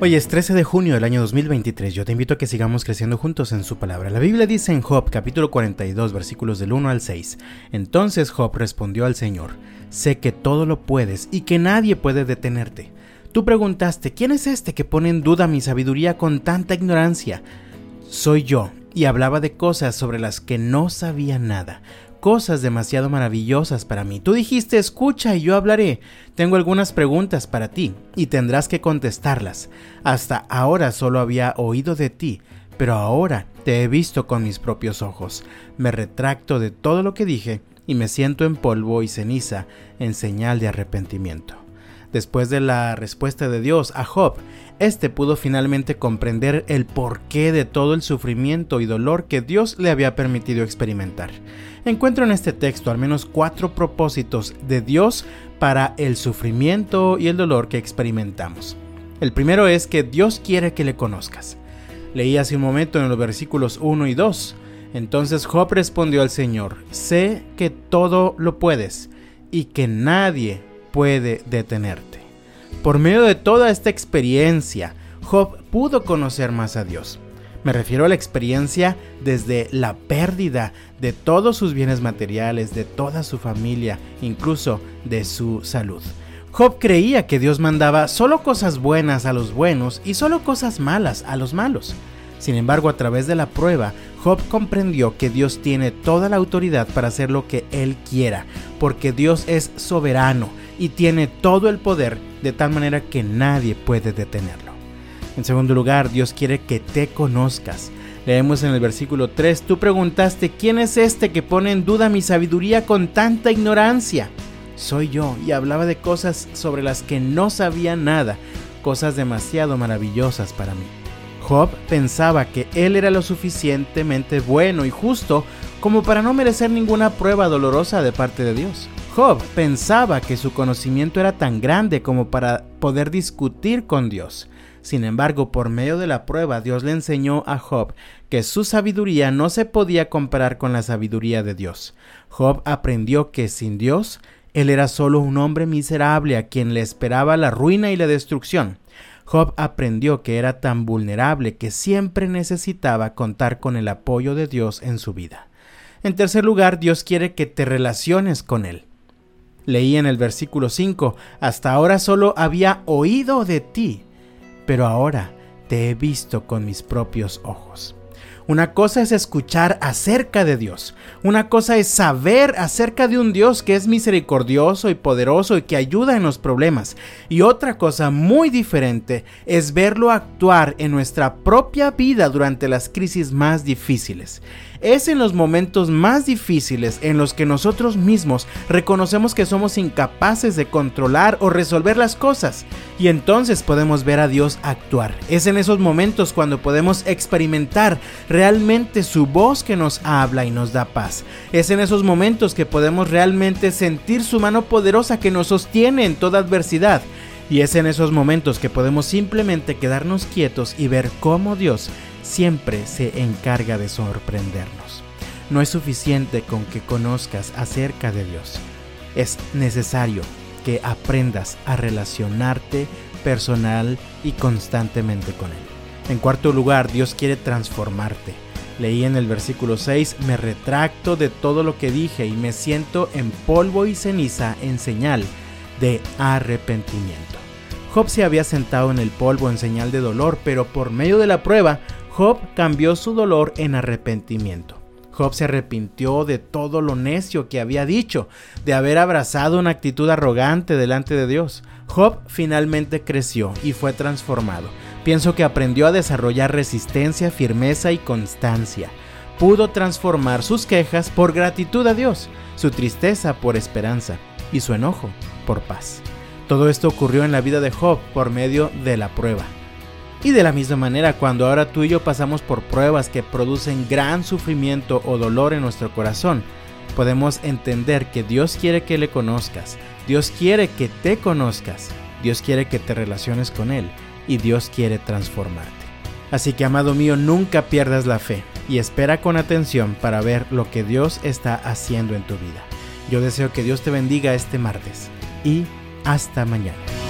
Hoy es 13 de junio del año 2023. Yo te invito a que sigamos creciendo juntos en su palabra. La Biblia dice en Job capítulo 42 versículos del 1 al 6. Entonces Job respondió al Señor, sé que todo lo puedes y que nadie puede detenerte. Tú preguntaste, ¿quién es este que pone en duda mi sabiduría con tanta ignorancia? Soy yo, y hablaba de cosas sobre las que no sabía nada cosas demasiado maravillosas para mí. Tú dijiste, escucha y yo hablaré. Tengo algunas preguntas para ti y tendrás que contestarlas. Hasta ahora solo había oído de ti, pero ahora te he visto con mis propios ojos. Me retracto de todo lo que dije y me siento en polvo y ceniza en señal de arrepentimiento. Después de la respuesta de Dios a Job, éste pudo finalmente comprender el porqué de todo el sufrimiento y dolor que Dios le había permitido experimentar. Encuentro en este texto al menos cuatro propósitos de Dios para el sufrimiento y el dolor que experimentamos. El primero es que Dios quiere que le conozcas. Leí hace un momento en los versículos 1 y 2. Entonces Job respondió al Señor, sé que todo lo puedes y que nadie puede detenerte. Por medio de toda esta experiencia, Job pudo conocer más a Dios. Me refiero a la experiencia desde la pérdida de todos sus bienes materiales, de toda su familia, incluso de su salud. Job creía que Dios mandaba solo cosas buenas a los buenos y solo cosas malas a los malos. Sin embargo, a través de la prueba, Job comprendió que Dios tiene toda la autoridad para hacer lo que Él quiera, porque Dios es soberano y tiene todo el poder de tal manera que nadie puede detenerlo. En segundo lugar, Dios quiere que te conozcas. Leemos en el versículo 3, tú preguntaste, ¿quién es este que pone en duda mi sabiduría con tanta ignorancia? Soy yo y hablaba de cosas sobre las que no sabía nada, cosas demasiado maravillosas para mí. Job pensaba que él era lo suficientemente bueno y justo como para no merecer ninguna prueba dolorosa de parte de Dios. Job pensaba que su conocimiento era tan grande como para poder discutir con Dios. Sin embargo, por medio de la prueba, Dios le enseñó a Job que su sabiduría no se podía comparar con la sabiduría de Dios. Job aprendió que sin Dios, él era solo un hombre miserable a quien le esperaba la ruina y la destrucción. Job aprendió que era tan vulnerable que siempre necesitaba contar con el apoyo de Dios en su vida. En tercer lugar, Dios quiere que te relaciones con Él. Leí en el versículo 5, hasta ahora solo había oído de ti, pero ahora te he visto con mis propios ojos. Una cosa es escuchar acerca de Dios. Una cosa es saber acerca de un Dios que es misericordioso y poderoso y que ayuda en los problemas. Y otra cosa muy diferente es verlo actuar en nuestra propia vida durante las crisis más difíciles. Es en los momentos más difíciles en los que nosotros mismos reconocemos que somos incapaces de controlar o resolver las cosas y entonces podemos ver a Dios actuar. Es en esos momentos cuando podemos experimentar realmente su voz que nos habla y nos da paz. Es en esos momentos que podemos realmente sentir su mano poderosa que nos sostiene en toda adversidad. Y es en esos momentos que podemos simplemente quedarnos quietos y ver cómo Dios siempre se encarga de sorprendernos. No es suficiente con que conozcas acerca de Dios. Es necesario que aprendas a relacionarte personal y constantemente con Él. En cuarto lugar, Dios quiere transformarte. Leí en el versículo 6, me retracto de todo lo que dije y me siento en polvo y ceniza en señal de arrepentimiento. Job se había sentado en el polvo en señal de dolor, pero por medio de la prueba Job cambió su dolor en arrepentimiento. Job se arrepintió de todo lo necio que había dicho, de haber abrazado una actitud arrogante delante de Dios. Job finalmente creció y fue transformado. Pienso que aprendió a desarrollar resistencia, firmeza y constancia. Pudo transformar sus quejas por gratitud a Dios, su tristeza por esperanza y su enojo por paz. Todo esto ocurrió en la vida de Job por medio de la prueba. Y de la misma manera, cuando ahora tú y yo pasamos por pruebas que producen gran sufrimiento o dolor en nuestro corazón, podemos entender que Dios quiere que le conozcas, Dios quiere que te conozcas, Dios quiere que te relaciones con Él y Dios quiere transformarte. Así que, amado mío, nunca pierdas la fe y espera con atención para ver lo que Dios está haciendo en tu vida. Yo deseo que Dios te bendiga este martes y hasta mañana.